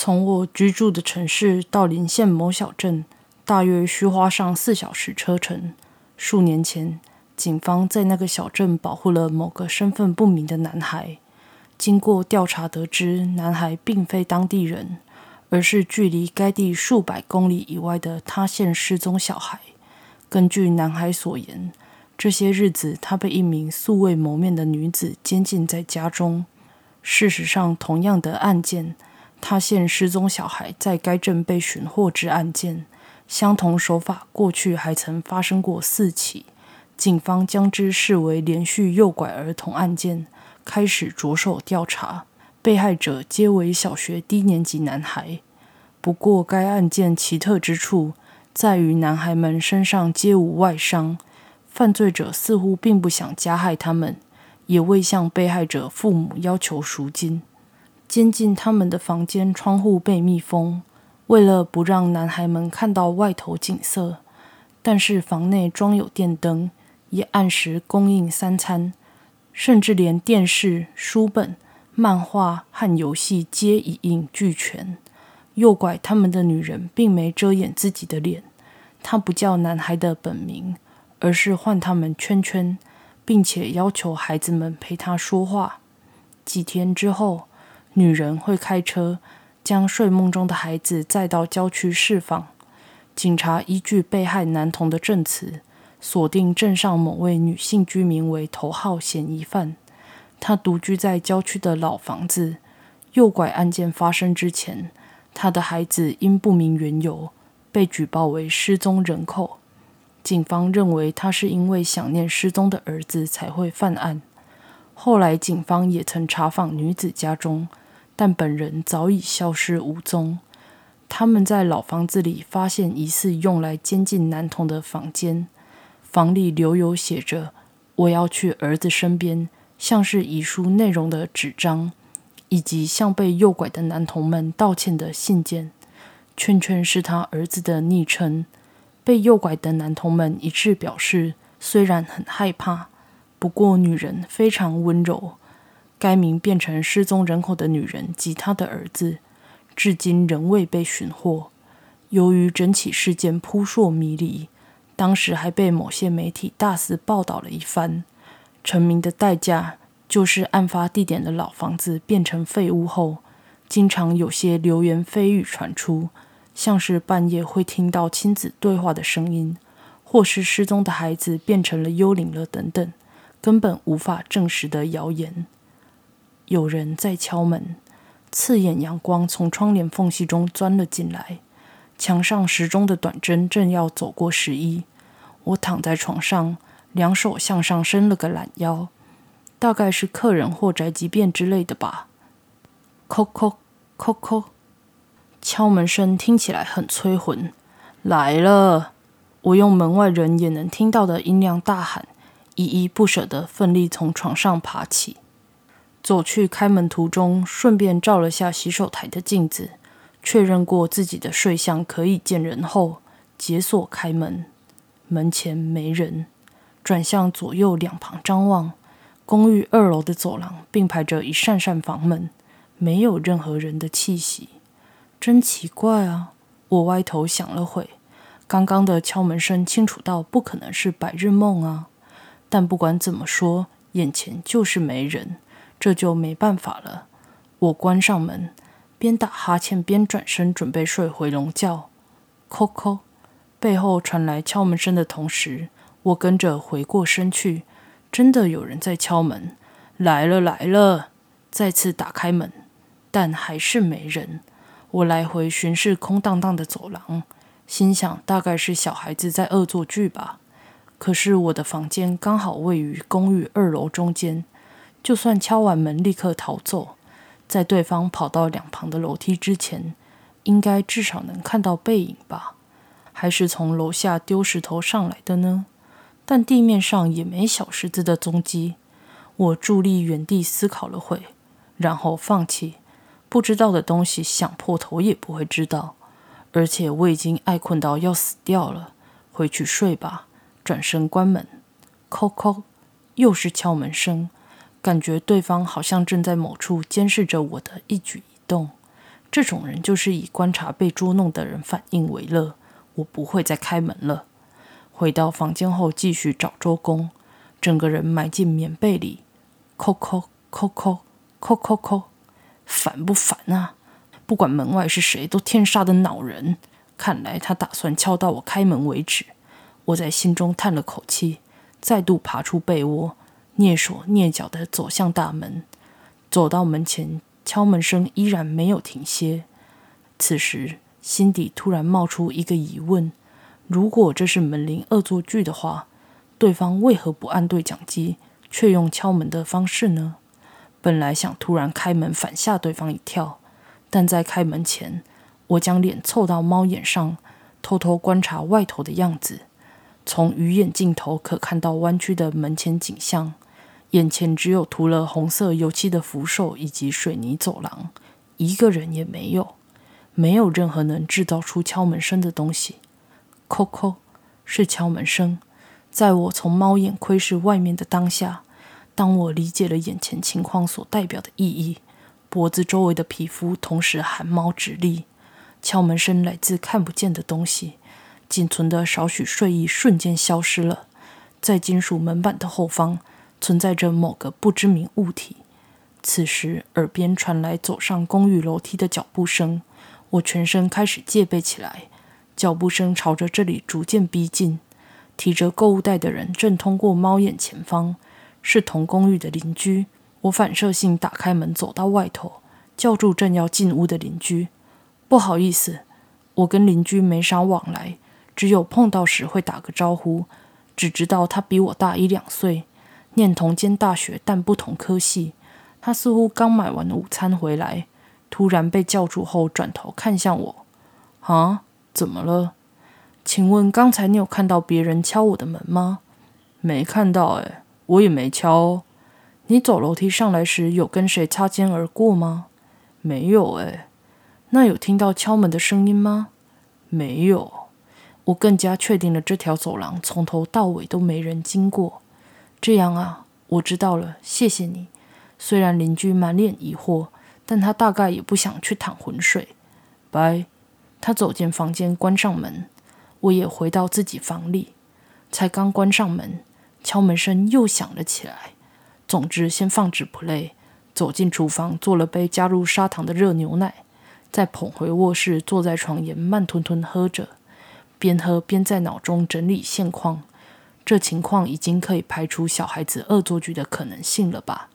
从我居住的城市到邻县某小镇，大约需花上四小时车程。数年前，警方在那个小镇保护了某个身份不明的男孩。经过调查得知，男孩并非当地人，而是距离该地数百公里以外的他县失踪小孩。根据男孩所言，这些日子他被一名素未谋面的女子监禁在家中。事实上，同样的案件，他县失踪小孩在该镇被寻获之案件，相同手法过去还曾发生过四起。警方将之视为连续诱拐儿童案件。开始着手调查，被害者皆为小学低年级男孩。不过，该案件奇特之处在于，男孩们身上皆无外伤，犯罪者似乎并不想加害他们，也未向被害者父母要求赎金。监禁他们的房间窗户被密封，为了不让男孩们看到外头景色，但是房内装有电灯，也按时供应三餐。甚至连电视、书本、漫画和游戏皆一应俱全。诱拐他们的女人并没遮掩自己的脸，她不叫男孩的本名，而是唤他们圈圈，并且要求孩子们陪她说话。几天之后，女人会开车将睡梦中的孩子载到郊区释放。警察依据被害男童的证词。锁定镇上某位女性居民为头号嫌疑犯，她独居在郊区的老房子。诱拐案件发生之前，她的孩子因不明缘由被举报为失踪人口。警方认为她是因为想念失踪的儿子才会犯案。后来，警方也曾查访女子家中，但本人早已消失无踪。他们在老房子里发现疑似用来监禁男童的房间。房里留有写着“我要去儿子身边”像是遗书内容的纸张，以及向被诱拐的男童们道歉的信件。圈圈是他儿子的昵称。被诱拐的男童们一致表示，虽然很害怕，不过女人非常温柔。该名变成失踪人口的女人及她的儿子，至今仍未被寻获。由于整起事件扑朔迷离。当时还被某些媒体大肆报道了一番，成名的代价就是案发地点的老房子变成废屋后，经常有些流言蜚语传出，像是半夜会听到亲子对话的声音，或是失踪的孩子变成了幽灵了等等，根本无法证实的谣言。有人在敲门，刺眼阳光从窗帘缝隙中钻了进来。墙上时钟的短针正要走过十一，我躺在床上，两手向上伸了个懒腰，大概是客人或宅急便之类的吧。叩叩叩叩，敲门声听起来很催魂。来了！我用门外人也能听到的音量大喊，依依不舍地奋力从床上爬起，走去开门途中，顺便照了下洗手台的镜子。确认过自己的睡相可以见人后，解锁开门，门前没人。转向左右两旁张望，公寓二楼的走廊并排着一扇扇房门，没有任何人的气息。真奇怪啊！我歪头想了会，刚刚的敲门声清楚到不可能是白日梦啊。但不管怎么说，眼前就是没人，这就没办法了。我关上门。边打哈欠边转身准备睡回笼觉，叩叩，背后传来敲门声的同时，我跟着回过身去，真的有人在敲门，来了来了！再次打开门，但还是没人。我来回巡视空荡荡的走廊，心想大概是小孩子在恶作剧吧。可是我的房间刚好位于公寓二楼中间，就算敲完门立刻逃走。在对方跑到两旁的楼梯之前，应该至少能看到背影吧？还是从楼下丢石头上来的呢？但地面上也没小石子的踪迹。我伫立原地思考了会，然后放弃。不知道的东西想破头也不会知道。而且我已经爱困到要死掉了，回去睡吧。转身关门，叩叩，又是敲门声。感觉对方好像正在某处监视着我的一举一动，这种人就是以观察被捉弄的人反应为乐。我不会再开门了。回到房间后，继续找周公，整个人埋进棉被里，叩叩叩叩叩叩叩，烦不烦啊？不管门外是谁，都天杀的恼人。看来他打算敲到我开门为止。我在心中叹了口气，再度爬出被窝，蹑手蹑脚地走向大门。走到门前，敲门声依然没有停歇。此时。心底突然冒出一个疑问：如果这是门铃恶作剧的话，对方为何不按对讲机，却用敲门的方式呢？本来想突然开门反吓对方一跳，但在开门前，我将脸凑到猫眼上，偷偷观察外头的样子。从鱼眼镜头可看到弯曲的门前景象，眼前只有涂了红色油漆的扶手以及水泥走廊，一个人也没有。没有任何能制造出敲门声的东西。叩叩，是敲门声。在我从猫眼窥视外面的当下，当我理解了眼前情况所代表的意义，脖子周围的皮肤同时汗毛直立。敲门声来自看不见的东西，仅存的少许睡意瞬间消失了。在金属门板的后方，存在着某个不知名物体。此时，耳边传来走上公寓楼梯的脚步声。我全身开始戒备起来，脚步声朝着这里逐渐逼近。提着购物袋的人正通过猫眼前方，是同公寓的邻居。我反射性打开门，走到外头，叫住正要进屋的邻居：“不好意思，我跟邻居没啥往来，只有碰到时会打个招呼。只知道他比我大一两岁，念同间大学，但不同科系。他似乎刚买完午餐回来。”突然被叫住后，转头看向我：“啊，怎么了？请问刚才你有看到别人敲我的门吗？没看到，哎，我也没敲哦。你走楼梯上来时有跟谁擦肩而过吗？没有，哎。那有听到敲门的声音吗？没有。我更加确定了这条走廊从头到尾都没人经过。这样啊，我知道了，谢谢你。虽然邻居满脸疑惑。”但他大概也不想去淌浑水。拜。他走进房间，关上门。我也回到自己房里。才刚关上门，敲门声又响了起来。总之，先放置 play，走进厨房，做了杯加入砂糖的热牛奶，再捧回卧室，坐在床沿，慢吞吞喝着，边喝边在脑中整理现况。这情况已经可以排除小孩子恶作剧的可能性了吧？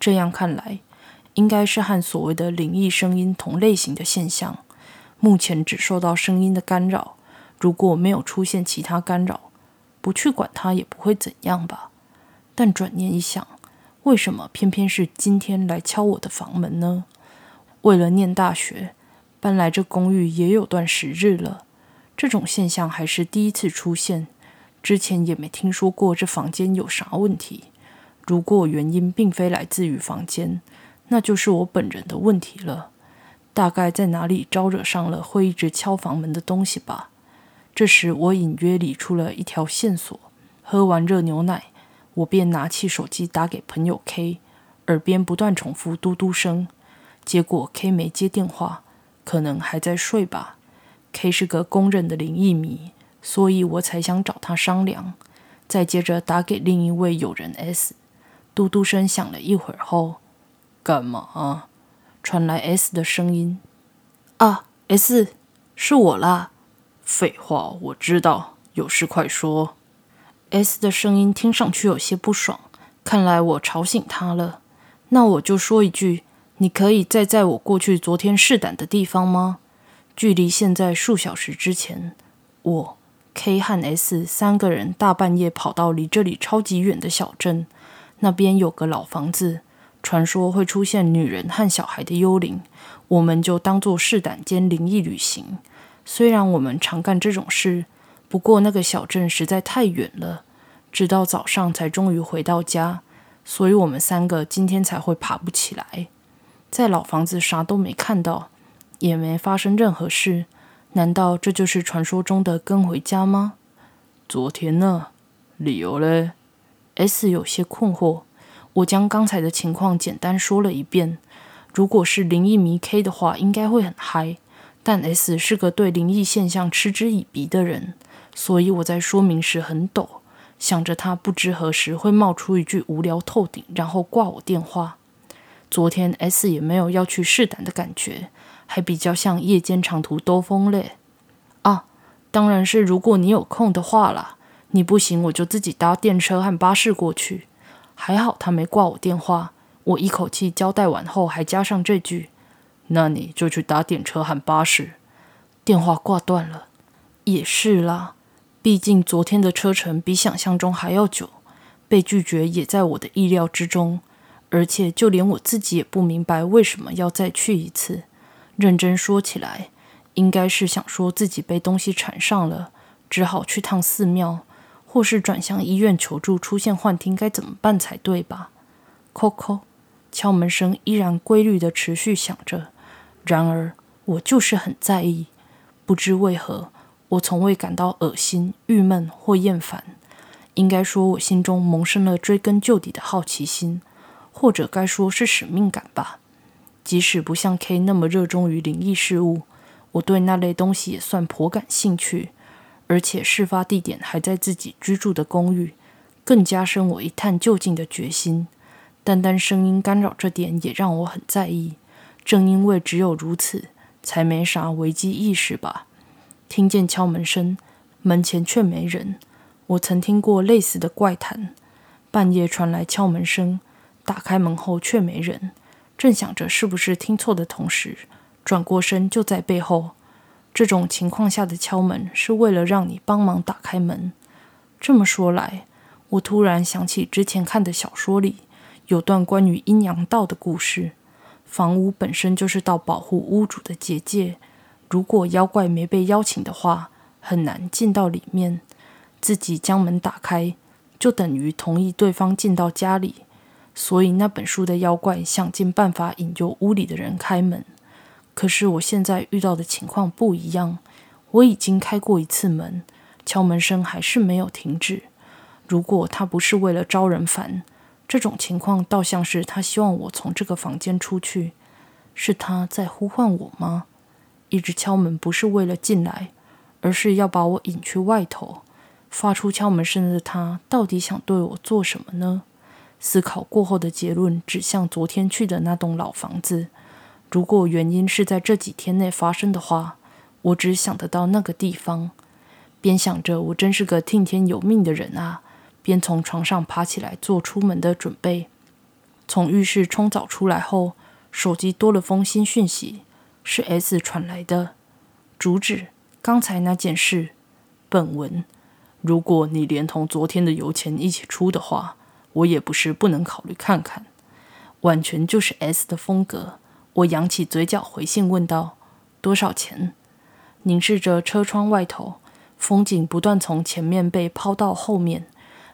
这样看来。应该是和所谓的灵异声音同类型的现象。目前只受到声音的干扰，如果没有出现其他干扰，不去管它也不会怎样吧。但转念一想，为什么偏偏是今天来敲我的房门呢？为了念大学，搬来这公寓也有段时日了，这种现象还是第一次出现。之前也没听说过这房间有啥问题。如果原因并非来自于房间，那就是我本人的问题了，大概在哪里招惹上了会一直敲房门的东西吧。这时我隐约理出了一条线索。喝完热牛奶，我便拿起手机打给朋友 K，耳边不断重复嘟嘟声。结果 K 没接电话，可能还在睡吧。K 是个公认的灵异迷，所以我才想找他商量。再接着打给另一位友人 S，嘟嘟声响了一会儿后。干嘛？传来 S 的声音。啊，S，是我啦。废话，我知道，有事快说。S 的声音听上去有些不爽，看来我吵醒他了。那我就说一句，你可以再在我过去昨天试胆的地方吗？距离现在数小时之前，我 K 和 S 三个人大半夜跑到离这里超级远的小镇，那边有个老房子。传说会出现女人和小孩的幽灵，我们就当做试胆兼灵异旅行。虽然我们常干这种事，不过那个小镇实在太远了，直到早上才终于回到家，所以我们三个今天才会爬不起来。在老房子啥都没看到，也没发生任何事，难道这就是传说中的跟回家吗？昨天呢？理由嘞？S 有些困惑。我将刚才的情况简单说了一遍。如果是灵异迷 K 的话，应该会很嗨。但 S 是个对灵异现象嗤之以鼻的人，所以我在说明时很抖，想着他不知何时会冒出一句无聊透顶，然后挂我电话。昨天 S 也没有要去试胆的感觉，还比较像夜间长途兜风嘞。啊，当然是如果你有空的话啦。你不行，我就自己搭电车和巴士过去。还好他没挂我电话，我一口气交代完后，还加上这句：“那你就去搭电车和巴士。”电话挂断了。也是啦，毕竟昨天的车程比想象中还要久，被拒绝也在我的意料之中。而且就连我自己也不明白为什么要再去一次。认真说起来，应该是想说自己被东西缠上了，只好去趟寺庙。或是转向医院求助，出现幻听该怎么办才对吧？叩叩，敲门声依然规律的持续响着。然而，我就是很在意。不知为何，我从未感到恶心、郁闷或厌烦。应该说，我心中萌生了追根究底的好奇心，或者该说是使命感吧。即使不像 K 那么热衷于灵异事物，我对那类东西也算颇感兴趣。而且事发地点还在自己居住的公寓，更加深我一探究竟的决心。单单声音干扰这点也让我很在意。正因为只有如此，才没啥危机意识吧。听见敲门声，门前却没人。我曾听过类似的怪谈：半夜传来敲门声，打开门后却没人。正想着是不是听错的同时，转过身就在背后。这种情况下的敲门是为了让你帮忙打开门。这么说来，我突然想起之前看的小说里有段关于阴阳道的故事。房屋本身就是道保护屋主的结界，如果妖怪没被邀请的话，很难进到里面。自己将门打开，就等于同意对方进到家里。所以那本书的妖怪想尽办法引诱屋里的人开门。可是我现在遇到的情况不一样，我已经开过一次门，敲门声还是没有停止。如果他不是为了招人烦，这种情况倒像是他希望我从这个房间出去。是他在呼唤我吗？一直敲门不是为了进来，而是要把我引去外头。发出敲门声的他到底想对我做什么呢？思考过后的结论指向昨天去的那栋老房子。如果原因是在这几天内发生的话，我只想得到那个地方。边想着我真是个听天由命的人啊，边从床上爬起来做出门的准备。从浴室冲澡出来后，手机多了封新讯息，是 S 传来的。主旨：刚才那件事。本文：如果你连同昨天的油钱一起出的话，我也不是不能考虑看看。完全就是 S 的风格。我扬起嘴角回信问道：“多少钱？”凝视着车窗外头，风景不断从前面被抛到后面，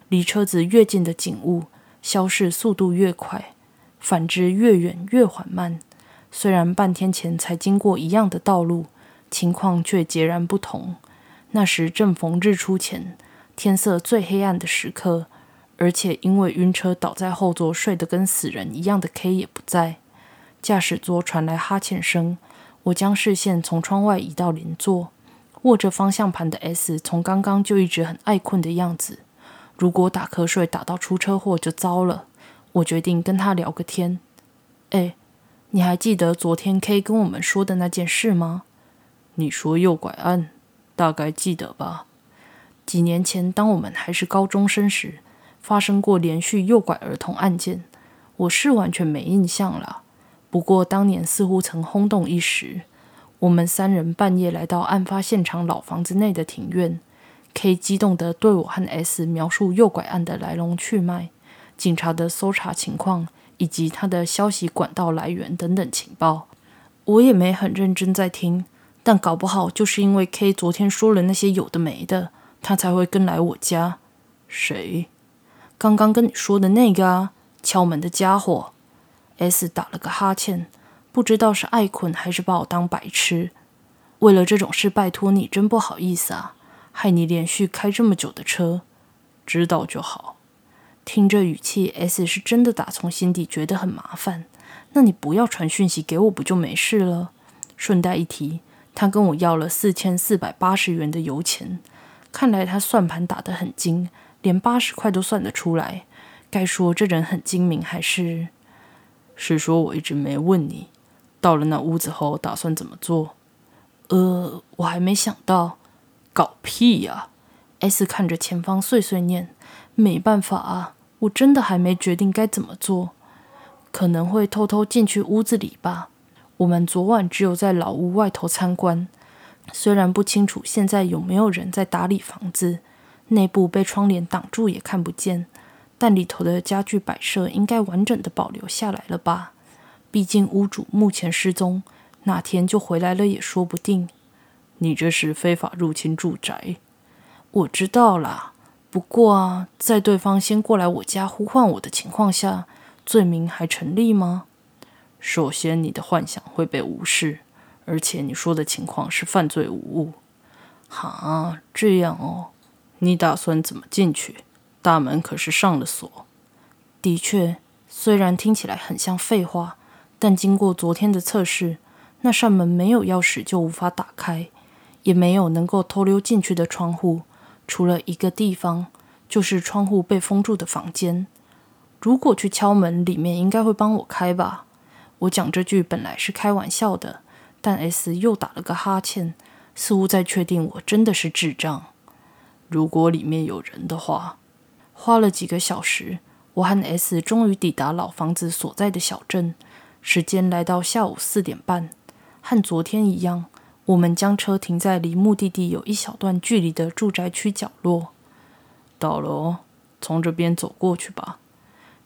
离车子越近的景物消逝速度越快，反之越远越缓慢。虽然半天前才经过一样的道路，情况却截然不同。那时正逢日出前，天色最黑暗的时刻，而且因为晕车倒在后座睡得跟死人一样的 K 也不在。驾驶座传来哈欠声，我将视线从窗外移到邻座，握着方向盘的 S 从刚刚就一直很爱困的样子。如果打瞌睡打到出车祸就糟了。我决定跟他聊个天。哎，你还记得昨天 K 跟我们说的那件事吗？你说右拐案，大概记得吧？几年前，当我们还是高中生时，发生过连续诱拐儿童案件。我是完全没印象了。不过当年似乎曾轰动一时。我们三人半夜来到案发现场老房子内的庭院，K 激动地对我和 S 描述诱拐案的来龙去脉、警察的搜查情况以及他的消息管道来源等等情报。我也没很认真在听，但搞不好就是因为 K 昨天说了那些有的没的，他才会跟来我家。谁？刚刚跟你说的那个啊，敲门的家伙。S 打了个哈欠，不知道是爱困还是把我当白痴。为了这种事拜托你，真不好意思啊，害你连续开这么久的车。知道就好。听这语气，S 是真的打从心底觉得很麻烦。那你不要传讯息给我，不就没事了？顺带一提，他跟我要了四千四百八十元的油钱，看来他算盘打得很精，连八十块都算得出来。该说这人很精明，还是？是说我一直没问你，到了那屋子后打算怎么做？呃，我还没想到。搞屁呀！S 看着前方碎碎念，没办法啊，我真的还没决定该怎么做。可能会偷偷进去屋子里吧。我们昨晚只有在老屋外头参观，虽然不清楚现在有没有人在打理房子，内部被窗帘挡住也看不见。但里头的家具摆设应该完整的保留下来了吧？毕竟屋主目前失踪，哪天就回来了也说不定。你这是非法入侵住宅，我知道啦。不过啊，在对方先过来我家呼唤我的情况下，罪名还成立吗？首先，你的幻想会被无视，而且你说的情况是犯罪无误。哈，这样哦。你打算怎么进去？大门可是上了锁。的确，虽然听起来很像废话，但经过昨天的测试，那扇门没有钥匙就无法打开，也没有能够偷溜进去的窗户，除了一个地方，就是窗户被封住的房间。如果去敲门，里面应该会帮我开吧？我讲这句本来是开玩笑的，但 S 又打了个哈欠，似乎在确定我真的是智障。如果里面有人的话。花了几个小时，我和 S 终于抵达老房子所在的小镇。时间来到下午四点半，和昨天一样，我们将车停在离目的地有一小段距离的住宅区角落。到了，从这边走过去吧。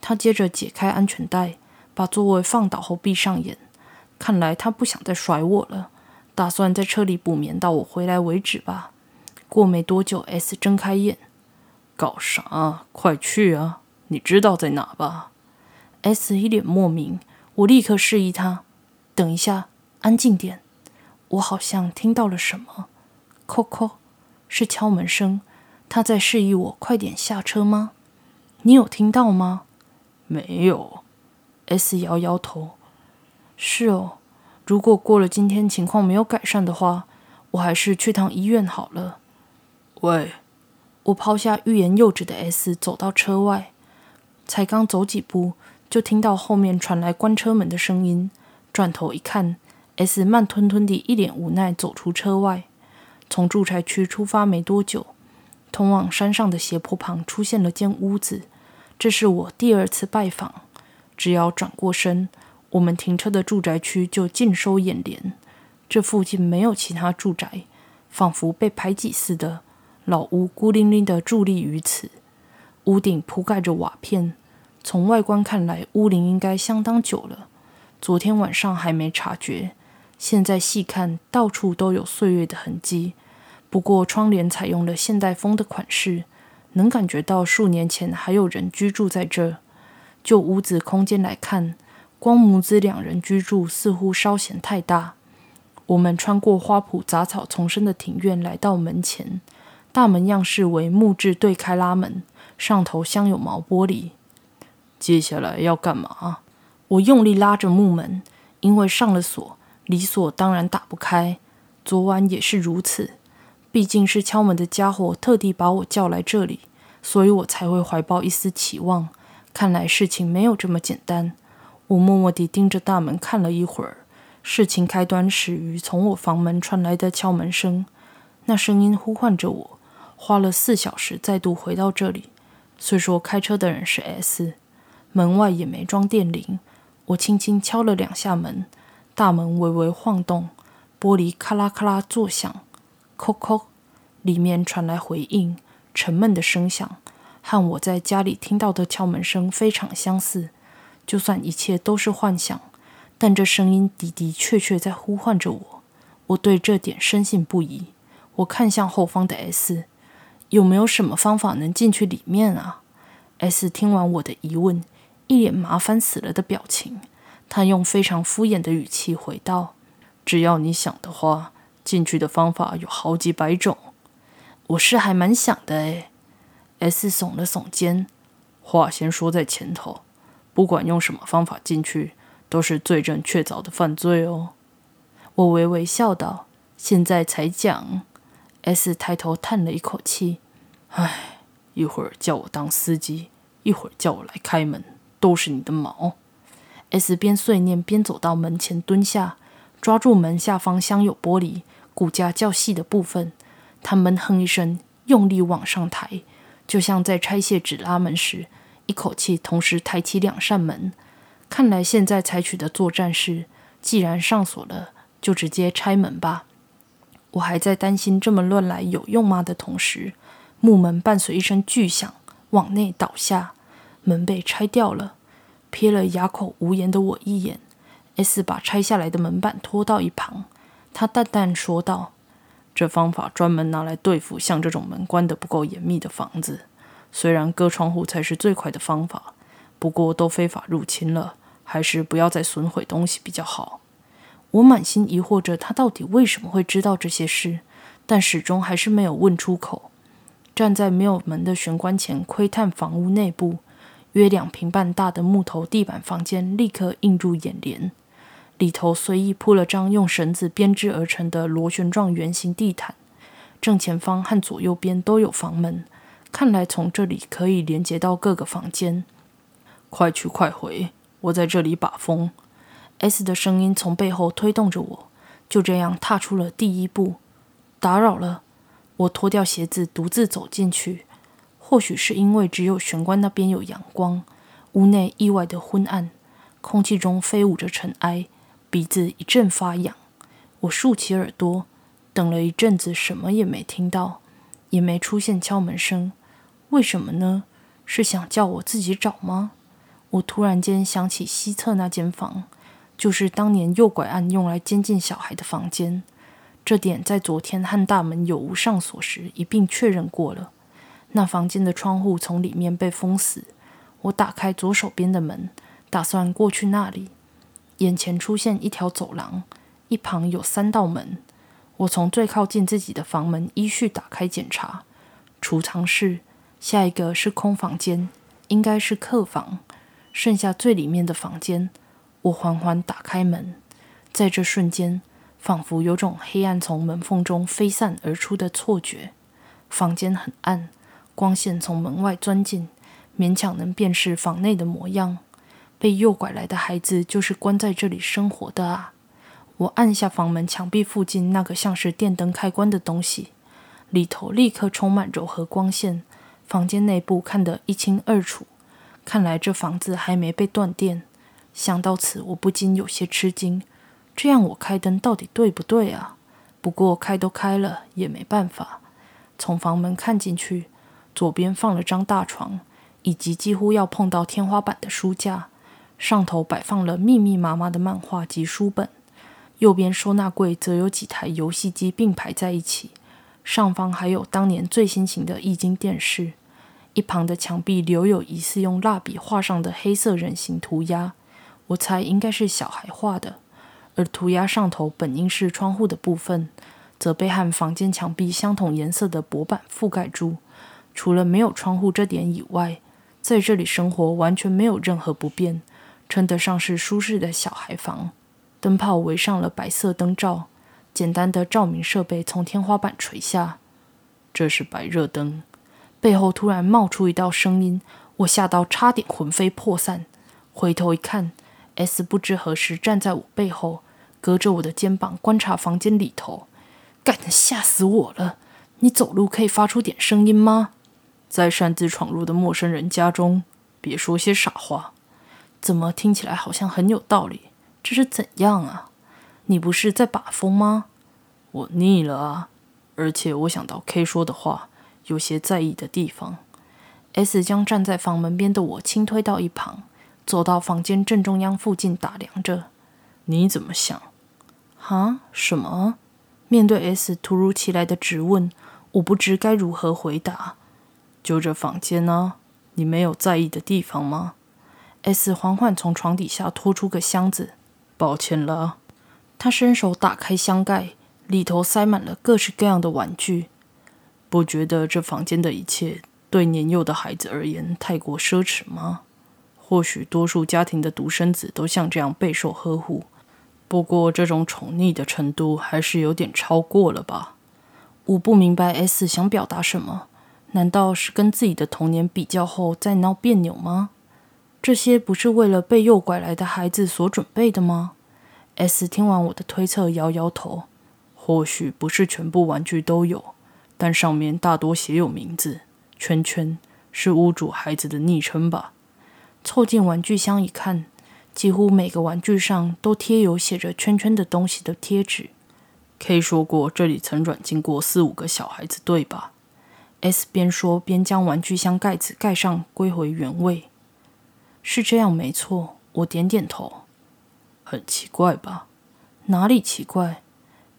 他接着解开安全带，把座位放倒后闭上眼。看来他不想再甩我了，打算在车里补眠到我回来为止吧。过没多久，S 睁开眼。搞啥？快去啊！你知道在哪吧？S 一脸莫名，我立刻示意他等一下，安静点。我好像听到了什么，叩叩，是敲门声。他在示意我快点下车吗？你有听到吗？没有。S 摇摇头。是哦，如果过了今天情况没有改善的话，我还是去趟医院好了。喂。我抛下欲言又止的 S，走到车外，才刚走几步，就听到后面传来关车门的声音。转头一看，S 慢吞吞地、一脸无奈走出车外。从住宅区出发没多久，通往山上的斜坡旁出现了间屋子。这是我第二次拜访。只要转过身，我们停车的住宅区就尽收眼帘。这附近没有其他住宅，仿佛被排挤似的。老屋孤零零的伫立于此，屋顶铺盖着瓦片。从外观看来，屋龄应该相当久了。昨天晚上还没察觉，现在细看，到处都有岁月的痕迹。不过窗帘采用了现代风的款式，能感觉到数年前还有人居住在这。就屋子空间来看，光母子两人居住似乎稍显太大。我们穿过花圃杂草丛生的庭院，来到门前。大门样式为木质对开拉门，上头镶有毛玻璃。接下来要干嘛？我用力拉着木门，因为上了锁，理所当然打不开。昨晚也是如此，毕竟是敲门的家伙特地把我叫来这里，所以我才会怀抱一丝期望。看来事情没有这么简单。我默默地盯着大门看了一会儿，事情开端始于从我房门传来的敲门声，那声音呼唤着我。花了四小时再度回到这里。虽说开车的人是 S，门外也没装电铃。我轻轻敲了两下门，大门微微晃动，玻璃咔啦咔啦作响，叩叩，里面传来回应，沉闷的声响，和我在家里听到的敲门声非常相似。就算一切都是幻想，但这声音的的确确在呼唤着我。我对这点深信不疑。我看向后方的 S。有没有什么方法能进去里面啊？S 听完我的疑问，一脸麻烦死了的表情。他用非常敷衍的语气回道：“只要你想的话，进去的方法有好几百种。”我是还蛮想的诶 S 耸了耸肩，话先说在前头，不管用什么方法进去，都是罪证确凿的犯罪哦。我微微笑道：“现在才讲。”S 抬头叹了一口气：“唉，一会儿叫我当司机，一会儿叫我来开门，都是你的毛。”S 边碎念边走到门前蹲下，抓住门下方镶有玻璃、骨架较细的部分，他闷哼一声，用力往上抬，就像在拆卸纸拉门时，一口气同时抬起两扇门。看来现在采取的作战是，既然上锁了，就直接拆门吧。我还在担心这么乱来有用吗的同时，木门伴随一声巨响往内倒下，门被拆掉了。瞥了哑口无言的我一眼，S 把拆下来的门板拖到一旁，他淡淡说道：“这方法专门拿来对付像这种门关得不够严密的房子。虽然割窗户才是最快的方法，不过都非法入侵了。”还是不要再损毁东西比较好。我满心疑惑着他到底为什么会知道这些事，但始终还是没有问出口。站在没有门的玄关前窥探房屋内部，约两平半大的木头地板房间立刻映入眼帘。里头随意铺了张用绳子编织而成的螺旋状圆形地毯，正前方和左右边都有房门，看来从这里可以连接到各个房间。快去快回。我在这里把风，S 的声音从背后推动着我，就这样踏出了第一步。打扰了，我脱掉鞋子，独自走进去。或许是因为只有玄关那边有阳光，屋内意外的昏暗，空气中飞舞着尘埃，鼻子一阵发痒。我竖起耳朵，等了一阵子，什么也没听到，也没出现敲门声。为什么呢？是想叫我自己找吗？我突然间想起西侧那间房，就是当年诱拐案用来监禁小孩的房间。这点在昨天和大门有无上锁时一并确认过了。那房间的窗户从里面被封死。我打开左手边的门，打算过去那里。眼前出现一条走廊，一旁有三道门。我从最靠近自己的房门依序打开检查。储藏室，下一个是空房间，应该是客房。剩下最里面的房间，我缓缓打开门，在这瞬间，仿佛有种黑暗从门缝中飞散而出的错觉。房间很暗，光线从门外钻进，勉强能辨识房内的模样。被诱拐来的孩子就是关在这里生活的啊！我按下房门墙壁附近那个像是电灯开关的东西，里头立刻充满柔和光线，房间内部看得一清二楚。看来这房子还没被断电。想到此，我不禁有些吃惊。这样我开灯到底对不对啊？不过开都开了，也没办法。从房门看进去，左边放了张大床，以及几乎要碰到天花板的书架，上头摆放了密密麻麻的漫画及书本。右边收纳柜则有几台游戏机并排在一起，上方还有当年最新型的液晶电视。一旁的墙壁留有疑似用蜡笔画上的黑色人形涂鸦，我猜应该是小孩画的。而涂鸦上头本应是窗户的部分，则被和房间墙壁相同颜色的薄板覆盖住。除了没有窗户这点以外，在这里生活完全没有任何不便，称得上是舒适的小孩房。灯泡围上了白色灯罩，简单的照明设备从天花板垂下，这是白热灯。背后突然冒出一道声音，我吓到差点魂飞魄散。回头一看，S 不知何时站在我背后，隔着我的肩膀观察房间里头。干得吓死我了！你走路可以发出点声音吗？在擅自闯入的陌生人家中，别说些傻话。怎么听起来好像很有道理？这是怎样啊？你不是在把风吗？我腻了啊！而且我想到 K 说的话。有些在意的地方，S 将站在房门边的我轻推到一旁，走到房间正中央附近打量着。你怎么想？哈？什么？面对 S 突如其来的质问，我不知该如何回答。就这房间呢？你没有在意的地方吗？S 缓缓从床底下拖出个箱子。抱歉了。他伸手打开箱盖，里头塞满了各式各样的玩具。不觉得这房间的一切对年幼的孩子而言太过奢侈吗？或许多数家庭的独生子都像这样备受呵护，不过这种宠溺的程度还是有点超过了吧？我不明白 S 想表达什么？难道是跟自己的童年比较后再闹别扭吗？这些不是为了被诱拐来的孩子所准备的吗？S 听完我的推测，摇摇头。或许不是全部玩具都有，但上面大多写有名字。圈圈是屋主孩子的昵称吧？凑近玩具箱一看，几乎每个玩具上都贴有写着“圈圈”的东西的贴纸。K 说过，这里曾软禁过四五个小孩子，对吧？S 边说边将玩具箱盖子盖上，归回原位。是这样，没错。我点点头。很奇怪吧？哪里奇怪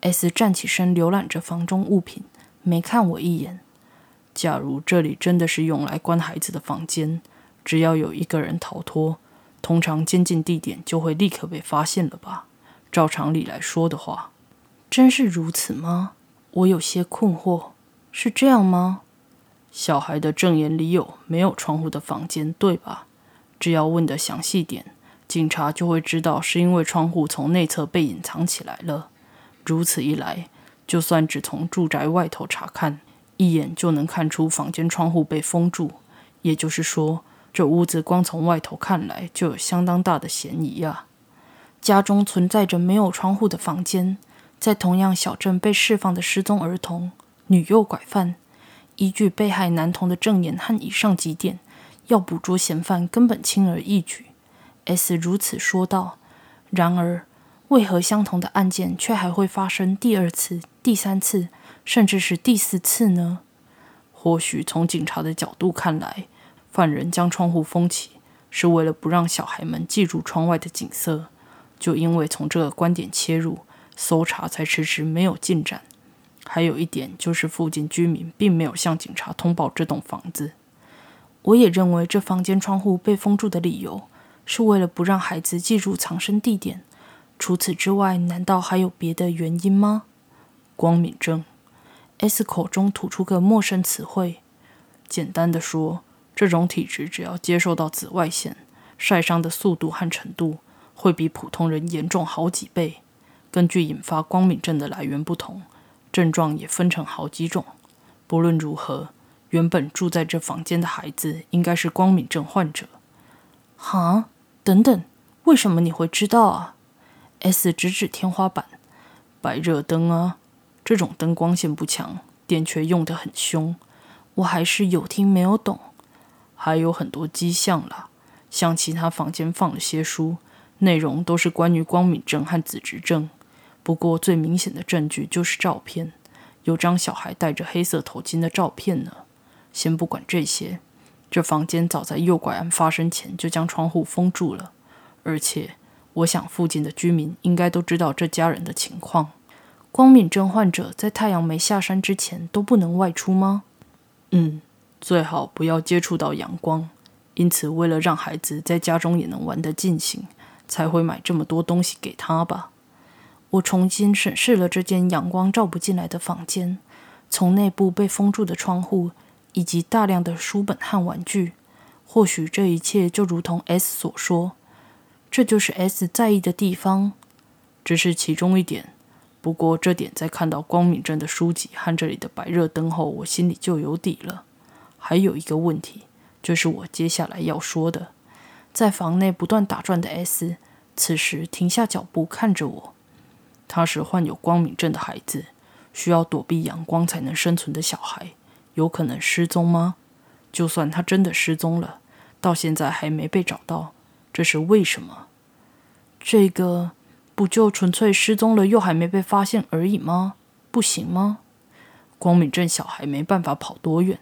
？S 站起身，浏览着房中物品，没看我一眼。假如这里真的是用来关孩子的房间，只要有一个人逃脱，通常监禁地点就会立刻被发现了吧？照常理来说的话，真是如此吗？我有些困惑。是这样吗？小孩的证言里有没有窗户的房间，对吧？只要问的详细点，警察就会知道是因为窗户从内侧被隐藏起来了。如此一来，就算只从住宅外头查看，一眼就能看出房间窗户被封住。也就是说，这屋子光从外头看来就有相当大的嫌疑啊！家中存在着没有窗户的房间，在同样小镇被释放的失踪儿童、女诱拐犯，依据被害男童的证言和以上几点，要捕捉嫌犯根本轻而易举。S 如此说道。然而。为何相同的案件却还会发生第二次、第三次，甚至是第四次呢？或许从警察的角度看来，犯人将窗户封起是为了不让小孩们记住窗外的景色。就因为从这个观点切入，搜查才迟迟没有进展。还有一点就是，附近居民并没有向警察通报这栋房子。我也认为，这房间窗户被封住的理由是为了不让孩子记住藏身地点。除此之外，难道还有别的原因吗？光敏症，S 口中吐出个陌生词汇。简单的说，这种体质只要接受到紫外线，晒伤的速度和程度会比普通人严重好几倍。根据引发光敏症的来源不同，症状也分成好几种。不论如何，原本住在这房间的孩子应该是光敏症患者。哈？等等，为什么你会知道啊？S 指指天花板，白热灯啊，这种灯光线不强，电却用得很凶。我还是有听没有懂。还有很多迹象啦，像其他房间放了些书，内容都是关于光敏症和紫质症。不过最明显的证据就是照片，有张小孩戴着黑色头巾的照片呢。先不管这些，这房间早在诱拐案发生前就将窗户封住了，而且。我想，附近的居民应该都知道这家人的情况。光敏症患者在太阳没下山之前都不能外出吗？嗯，最好不要接触到阳光。因此，为了让孩子在家中也能玩得尽兴，才会买这么多东西给他吧。我重新审视了这间阳光照不进来的房间，从内部被封住的窗户，以及大量的书本和玩具。或许这一切就如同 S 所说。这就是 S 在意的地方，只是其中一点。不过这点在看到光敏症的书籍和这里的白热灯后，我心里就有底了。还有一个问题，就是我接下来要说的。在房内不断打转的 S，此时停下脚步看着我。他是患有光敏症的孩子，需要躲避阳光才能生存的小孩，有可能失踪吗？就算他真的失踪了，到现在还没被找到。这是为什么？这个不就纯粹失踪了又还没被发现而已吗？不行吗？光敏镇小孩没办法跑多远，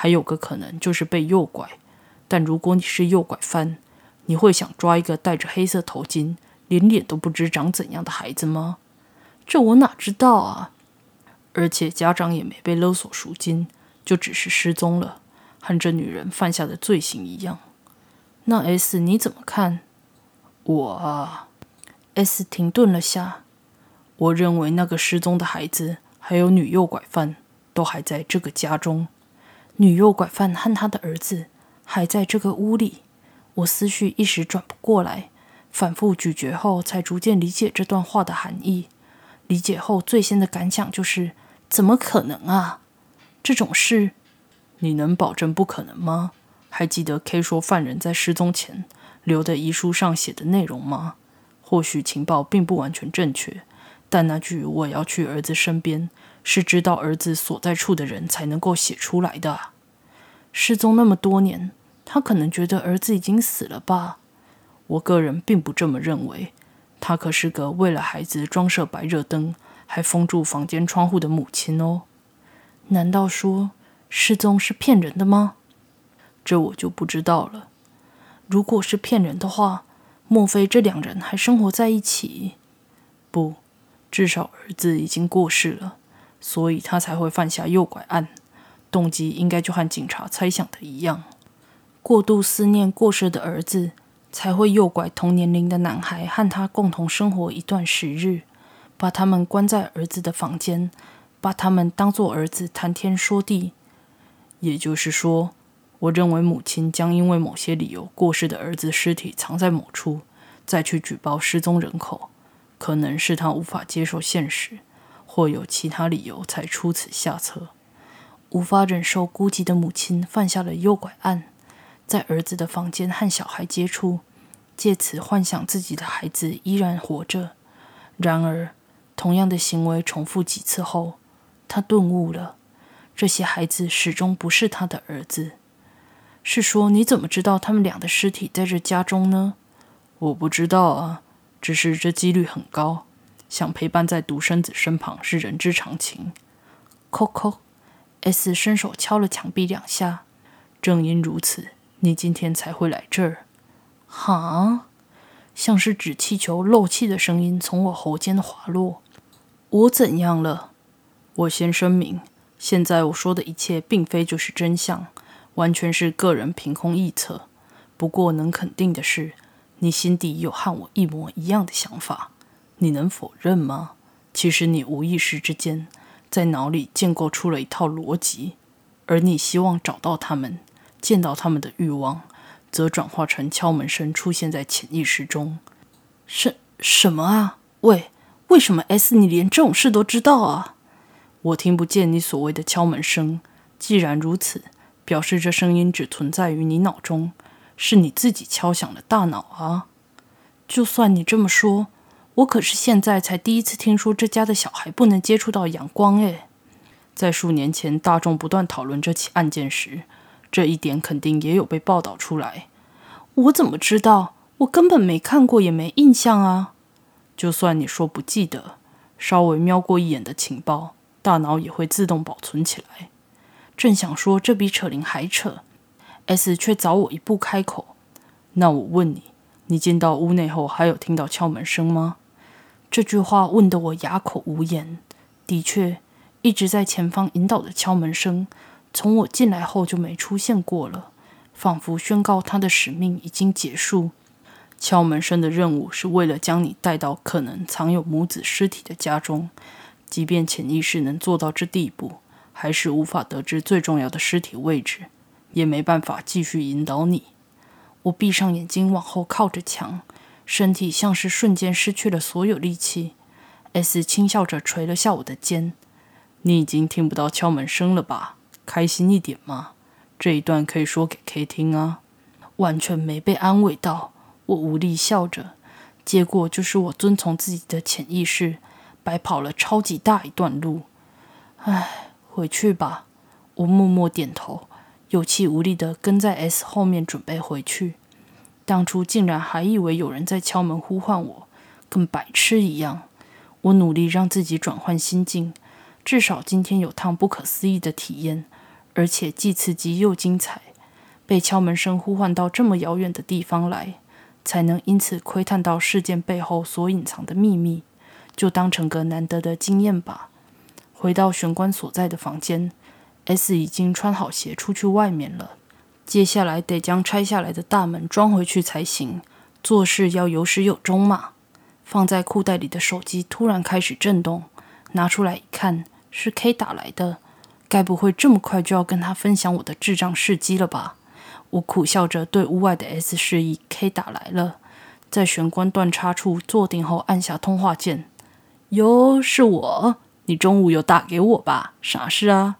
还有个可能就是被诱拐。但如果你是诱拐犯，你会想抓一个戴着黑色头巾、连脸都不知长怎样的孩子吗？这我哪知道啊！而且家长也没被勒索赎金，就只是失踪了，和这女人犯下的罪行一样。那 S 你怎么看？我啊，S 停顿了下。我认为那个失踪的孩子还有女诱拐犯都还在这个家中。女诱拐犯和他的儿子还在这个屋里。我思绪一时转不过来，反复咀嚼后，才逐渐理解这段话的含义。理解后，最先的感想就是：怎么可能啊？这种事，你能保证不可能吗？还记得 K 说犯人在失踪前留的遗书上写的内容吗？或许情报并不完全正确，但那句“我要去儿子身边”是知道儿子所在处的人才能够写出来的。失踪那么多年，他可能觉得儿子已经死了吧？我个人并不这么认为。他可是个为了孩子装设白热灯，还封住房间窗户的母亲哦。难道说失踪是骗人的吗？这我就不知道了。如果是骗人的话，莫非这两人还生活在一起？不，至少儿子已经过世了，所以他才会犯下诱拐案。动机应该就和警察猜想的一样：过度思念过世的儿子。才会诱拐同年龄的男孩和他共同生活一段时日，把他们关在儿子的房间，把他们当作儿子谈天说地。也就是说，我认为母亲将因为某些理由过世的儿子尸体藏在某处，再去举报失踪人口，可能是他无法接受现实，或有其他理由才出此下策。无法忍受孤寂的母亲犯下了诱拐案。在儿子的房间和小孩接触，借此幻想自己的孩子依然活着。然而，同样的行为重复几次后，他顿悟了：这些孩子始终不是他的儿子。是说，你怎么知道他们俩的尸体在这家中呢？我不知道啊，只是这几率很高。想陪伴在独生子身旁是人之常情。叩叩，S 伸手敲了墙壁两下。正因如此。你今天才会来这儿？哈，像是纸气球漏气的声音从我喉间滑落。我怎样了？我先声明，现在我说的一切并非就是真相，完全是个人凭空臆测。不过能肯定的是，你心底有和我一模一样的想法。你能否认吗？其实你无意识之间在脑里建构出了一套逻辑，而你希望找到他们。见到他们的欲望，则转化成敲门声出现在潜意识中。什什么啊？喂，为什么 S 你连这种事都知道啊？我听不见你所谓的敲门声。既然如此，表示这声音只存在于你脑中，是你自己敲响了大脑啊。就算你这么说，我可是现在才第一次听说这家的小孩不能接触到阳光。诶，在数年前大众不断讨论这起案件时。这一点肯定也有被报道出来。我怎么知道？我根本没看过，也没印象啊。就算你说不记得，稍微瞄过一眼的情报，大脑也会自动保存起来。正想说这比扯铃还扯，S 却早我一步开口。那我问你，你进到屋内后还有听到敲门声吗？这句话问得我哑口无言。的确，一直在前方引导的敲门声。从我进来后就没出现过了，仿佛宣告他的使命已经结束。敲门声的任务是为了将你带到可能藏有母子尸体的家中，即便潜意识能做到这地步，还是无法得知最重要的尸体位置，也没办法继续引导你。我闭上眼睛，往后靠着墙，身体像是瞬间失去了所有力气。S 轻笑着捶了下我的肩：“你已经听不到敲门声了吧？”开心一点嘛，这一段可以说给 K 听啊。完全没被安慰到，我无力笑着。结果就是我遵从自己的潜意识，白跑了超级大一段路。唉，回去吧。我默默点头，有气无力的跟在 S 后面准备回去。当初竟然还以为有人在敲门呼唤我，跟白痴一样。我努力让自己转换心境，至少今天有趟不可思议的体验。而且既刺激又精彩，被敲门声呼唤到这么遥远的地方来，才能因此窥探到事件背后所隐藏的秘密，就当成个难得的经验吧。回到玄关所在的房间，S 已经穿好鞋出去外面了。接下来得将拆下来的大门装回去才行。做事要有始有终嘛。放在裤袋里的手机突然开始震动，拿出来一看，是 K 打来的。该不会这么快就要跟他分享我的智障事迹了吧？我苦笑着对屋外的 S 示意，K 打来了，在玄关断插处坐定后按下通话键。哟，是我，你中午有打给我吧？啥事啊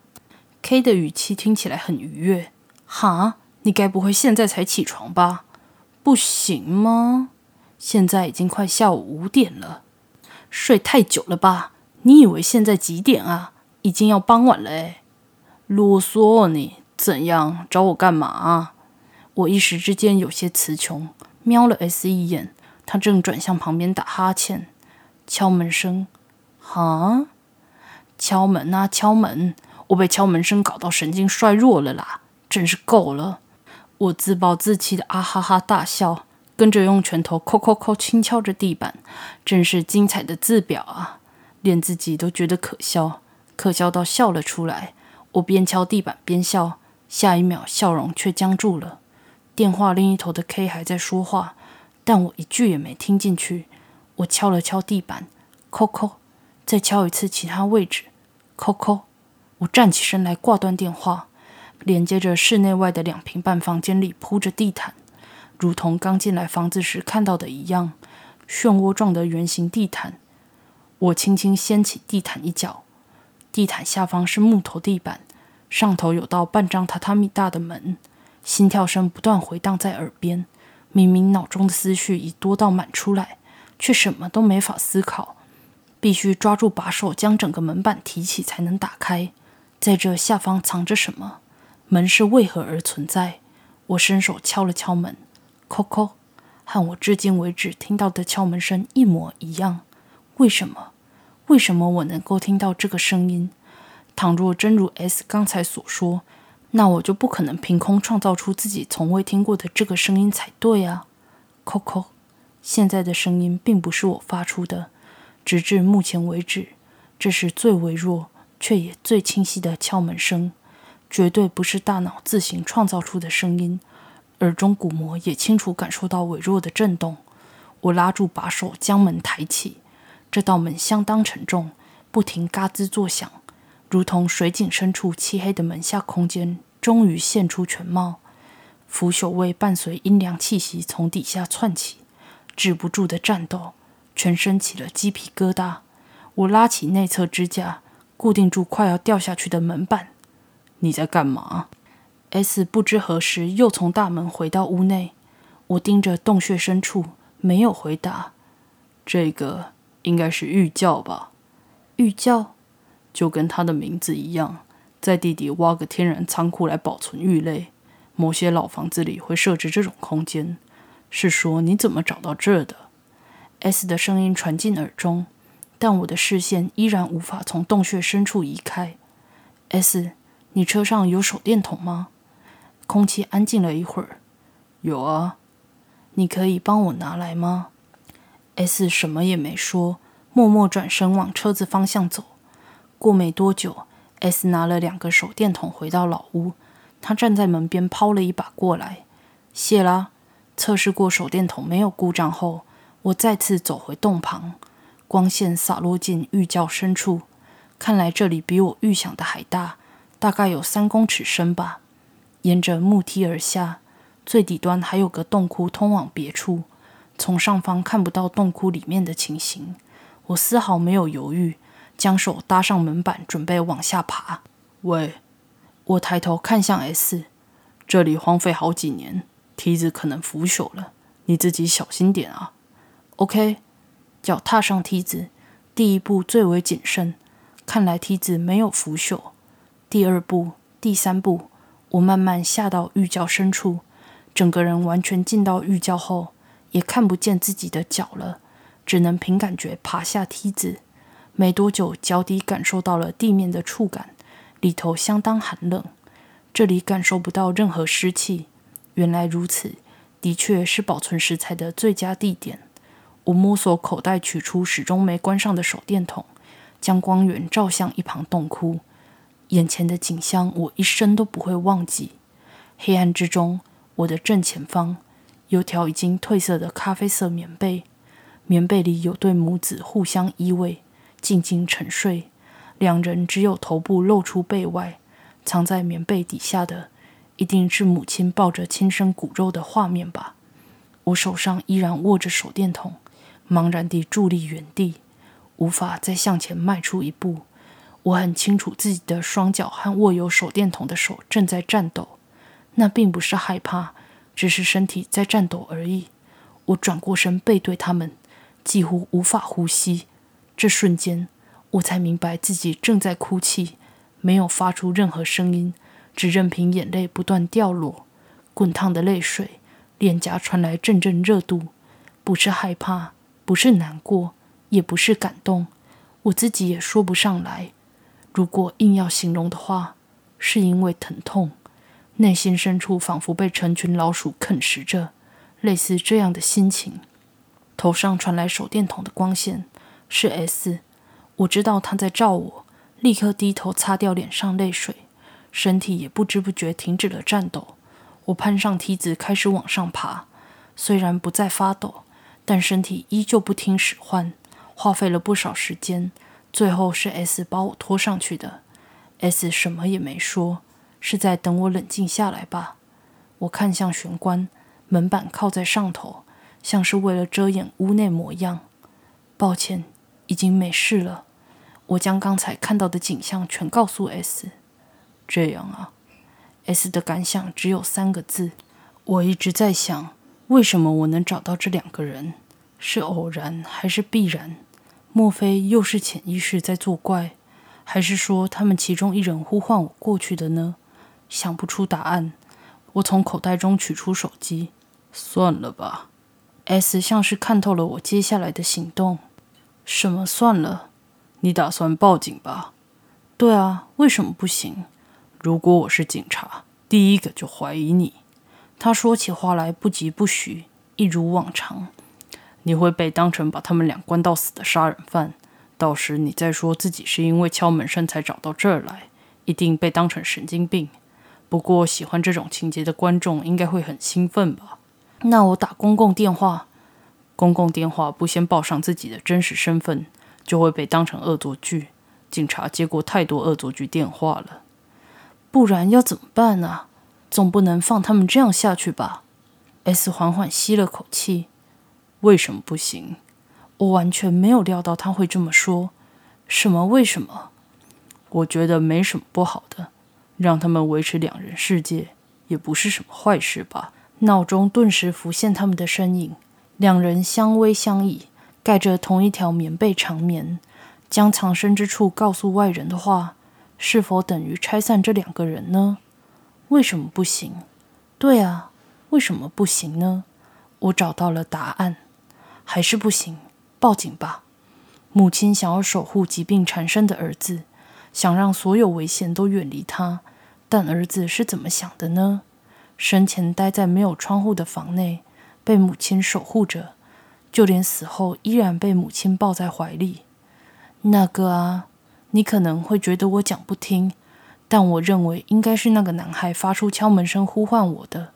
？K 的语气听起来很愉悦。哈，你该不会现在才起床吧？不行吗？现在已经快下午五点了，睡太久了吧？你以为现在几点啊？已经要傍晚了哎！啰嗦你，怎样找我干嘛？我一时之间有些词穷，瞄了 S 一眼，他正转向旁边打哈欠。敲门声，哈？敲门啊，敲门！我被敲门声搞到神经衰弱了啦，真是够了！我自暴自弃的啊哈哈大笑，跟着用拳头抠抠抠轻敲着地板，真是精彩的字表啊！连自己都觉得可笑，可笑到笑了出来。我边敲地板边笑，下一秒笑容却僵住了。电话另一头的 K 还在说话，但我一句也没听进去。我敲了敲地板，叩叩，再敲一次其他位置，叩叩。我站起身来挂断电话。连接着室内外的两平半房间里铺着地毯，如同刚进来房子时看到的一样，漩涡状的圆形地毯。我轻轻掀起地毯一角，地毯下方是木头地板，上头有道半张榻榻米大的门。心跳声不断回荡在耳边，明明脑中的思绪已多到满出来，却什么都没法思考，必须抓住把手将整个门板提起才能打开。在这下方藏着什么？门是为何而存在？我伸手敲了敲门，叩叩，和我至今为止听到的敲门声一模一样。为什么？为什么我能够听到这个声音？倘若真如 S 刚才所说，那我就不可能凭空创造出自己从未听过的这个声音才对啊！叩叩，现在的声音并不是我发出的，直至目前为止，这是最微弱却也最清晰的敲门声。绝对不是大脑自行创造出的声音，耳中鼓膜也清楚感受到微弱的震动。我拉住把手，将门抬起。这道门相当沉重，不停嘎吱作响，如同水井深处漆黑的门下空间终于现出全貌。腐朽味伴随阴凉气息从底下窜起，止不住的战斗，全身起了鸡皮疙瘩。我拉起内侧支架，固定住快要掉下去的门板。你在干嘛？S 不知何时又从大门回到屋内。我盯着洞穴深处，没有回答。这个应该是玉窖吧？玉窖就跟它的名字一样，在地底挖个天然仓库来保存玉类。某些老房子里会设置这种空间。是说你怎么找到这的？S 的声音传进耳中，但我的视线依然无法从洞穴深处移开。S。你车上有手电筒吗？空气安静了一会儿。有啊，你可以帮我拿来吗？S 什么也没说，默默转身往车子方向走。过没多久，S 拿了两个手电筒回到老屋。他站在门边抛了一把过来。谢啦。测试过手电筒没有故障后，我再次走回洞旁。光线洒落进玉窖深处，看来这里比我预想的还大。大概有三公尺深吧。沿着木梯而下，最底端还有个洞窟通往别处。从上方看不到洞窟里面的情形。我丝毫没有犹豫，将手搭上门板，准备往下爬。喂，我抬头看向 S，这里荒废好几年，梯子可能腐朽了，你自己小心点啊。OK，脚踏上梯子，第一步最为谨慎。看来梯子没有腐朽。第二步，第三步，我慢慢下到玉窖深处，整个人完全进到玉窖后，也看不见自己的脚了，只能凭感觉爬下梯子。没多久，脚底感受到了地面的触感，里头相当寒冷。这里感受不到任何湿气。原来如此，的确是保存食材的最佳地点。我摸索口袋，取出始终没关上的手电筒，将光源照向一旁洞窟。眼前的景象，我一生都不会忘记。黑暗之中，我的正前方有条已经褪色的咖啡色棉被，棉被里有对母子互相依偎，静静沉睡。两人只有头部露出被外，藏在棉被底下的，一定是母亲抱着亲生骨肉的画面吧。我手上依然握着手电筒，茫然地伫立原地，无法再向前迈出一步。我很清楚自己的双脚和握有手电筒的手正在颤抖，那并不是害怕，只是身体在颤抖而已。我转过身背对他们，几乎无法呼吸。这瞬间，我才明白自己正在哭泣，没有发出任何声音，只任凭眼泪不断掉落，滚烫的泪水，脸颊传来阵阵热度。不是害怕，不是难过，也不是感动，我自己也说不上来。如果硬要形容的话，是因为疼痛，内心深处仿佛被成群老鼠啃食着，类似这样的心情。头上传来手电筒的光线，是 S，我知道他在照我，立刻低头擦掉脸上泪水，身体也不知不觉停止了颤抖。我攀上梯子，开始往上爬，虽然不再发抖，但身体依旧不听使唤，花费了不少时间。最后是 S 把我拖上去的，S 什么也没说，是在等我冷静下来吧。我看向玄关，门板靠在上头，像是为了遮掩屋内模样。抱歉，已经没事了。我将刚才看到的景象全告诉 S。这样啊，S 的感想只有三个字。我一直在想，为什么我能找到这两个人？是偶然还是必然？莫非又是潜意识在作怪，还是说他们其中一人呼唤我过去的呢？想不出答案。我从口袋中取出手机，算了吧。S 像是看透了我接下来的行动。什么算了？你打算报警吧？对啊，为什么不行？如果我是警察，第一个就怀疑你。他说起话来不疾不徐，一如往常。你会被当成把他们俩关到死的杀人犯，到时你再说自己是因为敲门声才找到这儿来，一定被当成神经病。不过喜欢这种情节的观众应该会很兴奋吧？那我打公共电话，公共电话不先报上自己的真实身份，就会被当成恶作剧。警察接过太多恶作剧电话了，不然要怎么办呢？总不能放他们这样下去吧？S 缓缓吸了口气。为什么不行？我完全没有料到他会这么说。什么？为什么？我觉得没什么不好的，让他们维持两人世界也不是什么坏事吧。脑中顿时浮现他们的身影，两人相偎相依，盖着同一条棉被长眠。将藏身之处告诉外人的话，是否等于拆散这两个人呢？为什么不行？对啊，为什么不行呢？我找到了答案。还是不行，报警吧！母亲想要守护疾病缠身的儿子，想让所有危险都远离他。但儿子是怎么想的呢？生前待在没有窗户的房内，被母亲守护着，就连死后依然被母亲抱在怀里。那个啊，你可能会觉得我讲不听，但我认为应该是那个男孩发出敲门声呼唤我的，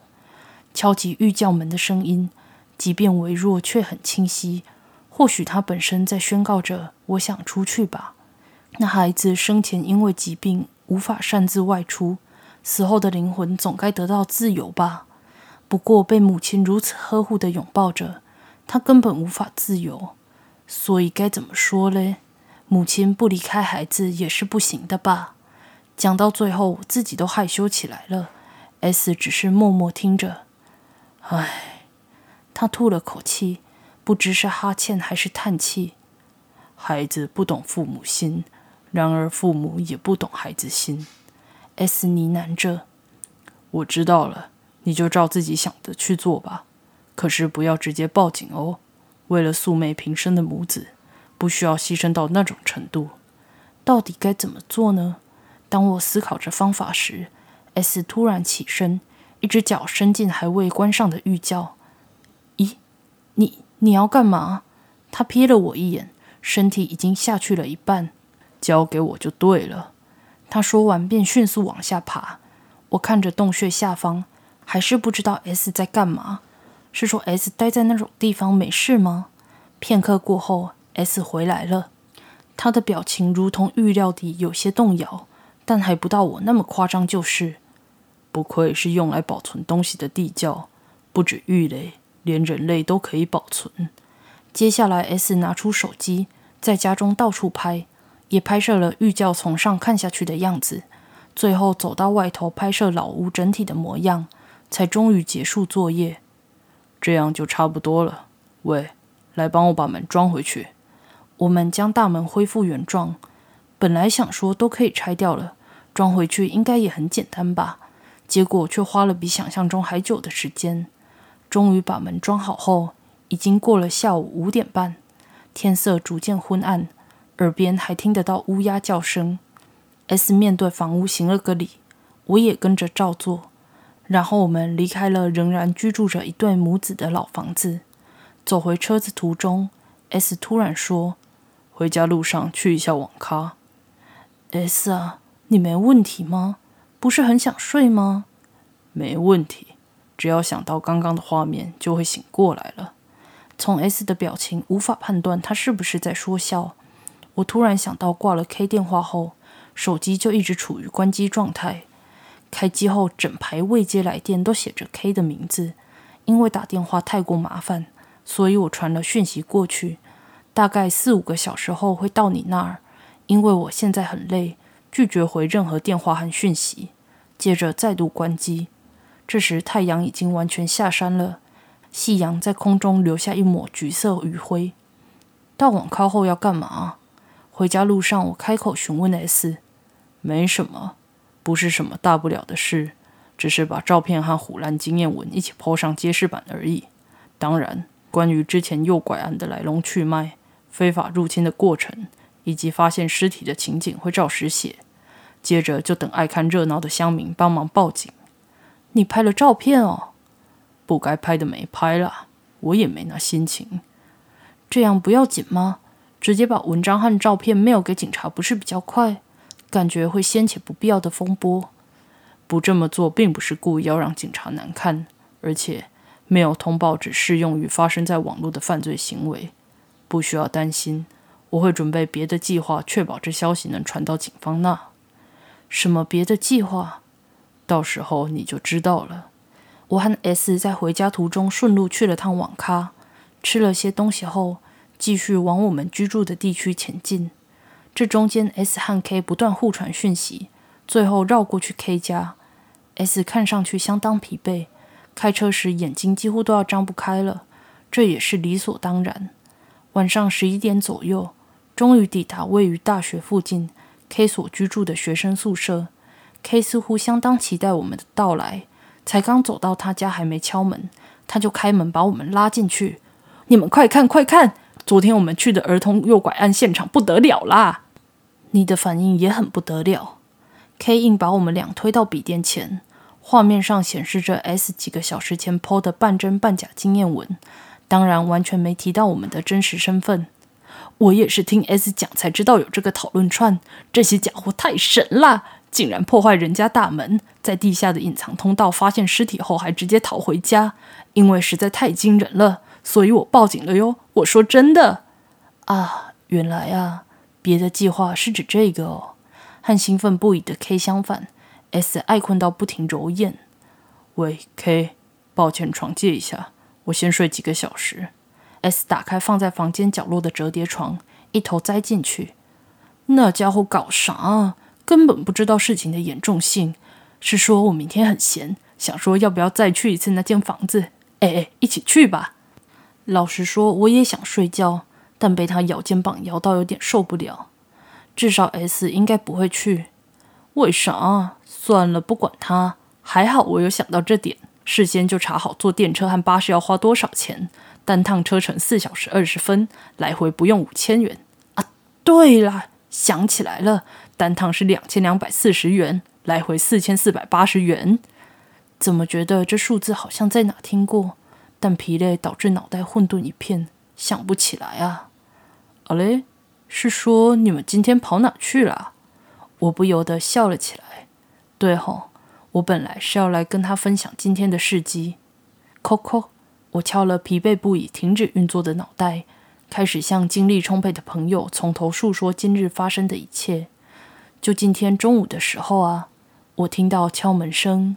敲击御教门的声音。即便微弱，却很清晰。或许他本身在宣告着：“我想出去吧。”那孩子生前因为疾病无法擅自外出，死后的灵魂总该得到自由吧？不过被母亲如此呵护的拥抱着，他根本无法自由。所以该怎么说嘞？母亲不离开孩子也是不行的吧？讲到最后，自己都害羞起来了。S 只是默默听着，唉。他吐了口气，不知是哈欠还是叹气。孩子不懂父母心，然而父母也不懂孩子心。S 呢喃着：“我知道了，你就照自己想的去做吧。可是不要直接报警哦。为了素昧平生的母子，不需要牺牲到那种程度。到底该怎么做呢？”当我思考着方法时，S 突然起身，一只脚伸进还未关上的浴窖。你要干嘛？他瞥了我一眼，身体已经下去了一半。交给我就对了。他说完便迅速往下爬。我看着洞穴下方，还是不知道 S 在干嘛。是说 S 待在那种地方没事吗？片刻过后，S 回来了。他的表情如同预料地有些动摇，但还不到我那么夸张就是。不愧是用来保存东西的地窖，不止玉雷，连人类都可以保存。接下来，S 拿出手机，在家中到处拍，也拍摄了玉窖从上看下去的样子。最后走到外头拍摄老屋整体的模样，才终于结束作业。这样就差不多了。喂，来帮我把门装回去。我们将大门恢复原状。本来想说都可以拆掉了，装回去应该也很简单吧。结果却花了比想象中还久的时间。终于把门装好后，已经过了下午五点半，天色逐渐昏暗，耳边还听得到乌鸦叫声。S 面对房屋行了个礼，我也跟着照做。然后我们离开了仍然居住着一对母子的老房子，走回车子途中，S 突然说：“回家路上去一下网咖。”S 啊，你没问题吗？不是很想睡吗？没问题，只要想到刚刚的画面，就会醒过来了。从 S 的表情无法判断他是不是在说笑。我突然想到，挂了 K 电话后。手机就一直处于关机状态。开机后，整排未接来电都写着 K 的名字。因为打电话太过麻烦，所以我传了讯息过去。大概四五个小时后会到你那儿。因为我现在很累，拒绝回任何电话和讯息。接着再度关机。这时太阳已经完全下山了，夕阳在空中留下一抹橘色余晖。到网咖后要干嘛？回家路上，我开口询问 S：“ 没什么，不是什么大不了的事，只是把照片和虎兰经验文一起抛上揭示板而已。当然，关于之前诱拐案的来龙去脉、非法入侵的过程以及发现尸体的情景会照实写。接着就等爱看热闹的乡民帮忙报警。你拍了照片哦？不该拍的没拍啦，我也没那心情。这样不要紧吗？”直接把文章和照片 mail 给警察不是比较快？感觉会掀起不必要的风波。不这么做并不是故意要让警察难看，而且 mail 通报只适用于发生在网络的犯罪行为，不需要担心。我会准备别的计划，确保这消息能传到警方那。什么别的计划？到时候你就知道了。我和 S 在回家途中顺路去了趟网咖，吃了些东西后。继续往我们居住的地区前进。这中间，S 和 K 不断互传讯息，最后绕过去 K 家。S 看上去相当疲惫，开车时眼睛几乎都要张不开了，这也是理所当然。晚上十一点左右，终于抵达位于大学附近 K 所居住的学生宿舍。K 似乎相当期待我们的到来，才刚走到他家，还没敲门，他就开门把我们拉进去。你们快看，快看！昨天我们去的儿童诱拐案现场不得了啦！你的反应也很不得了。K 硬把我们俩推到笔电前，画面上显示着 S 几个小时前 PO 的半真半假经验文，当然完全没提到我们的真实身份。我也是听 S 讲才知道有这个讨论串，这些家伙太神了，竟然破坏人家大门，在地下的隐藏通道发现尸体后还直接逃回家，因为实在太惊人了。所以我报警了哟！我说真的啊，原来啊，别的计划是指这个哦。和兴奋不已的 K 相反，S 爱困到不停揉眼。喂，K，抱歉，床借一下，我先睡几个小时。S 打开放在房间角落的折叠床，一头栽进去。那家伙搞啥？根本不知道事情的严重性。是说我明天很闲，想说要不要再去一次那间房子？哎哎，一起去吧。老实说，我也想睡觉，但被他咬肩膀咬到有点受不了。至少 S 应该不会去。为啥？算了，不管他。还好我有想到这点，事先就查好坐电车和巴士要花多少钱。单趟车程四小时二十分，来回不用五千元。啊，对了，想起来了，单趟是两千两百四十元，来回四千四百八十元。怎么觉得这数字好像在哪听过？但疲累导致脑袋混沌一片，想不起来啊！啊嘞，是说你们今天跑哪去了？我不由得笑了起来。对吼，我本来是要来跟他分享今天的事迹。Coco，我敲了疲惫不已、停止运作的脑袋，开始向精力充沛的朋友从头述说今日发生的一切。就今天中午的时候啊，我听到敲门声。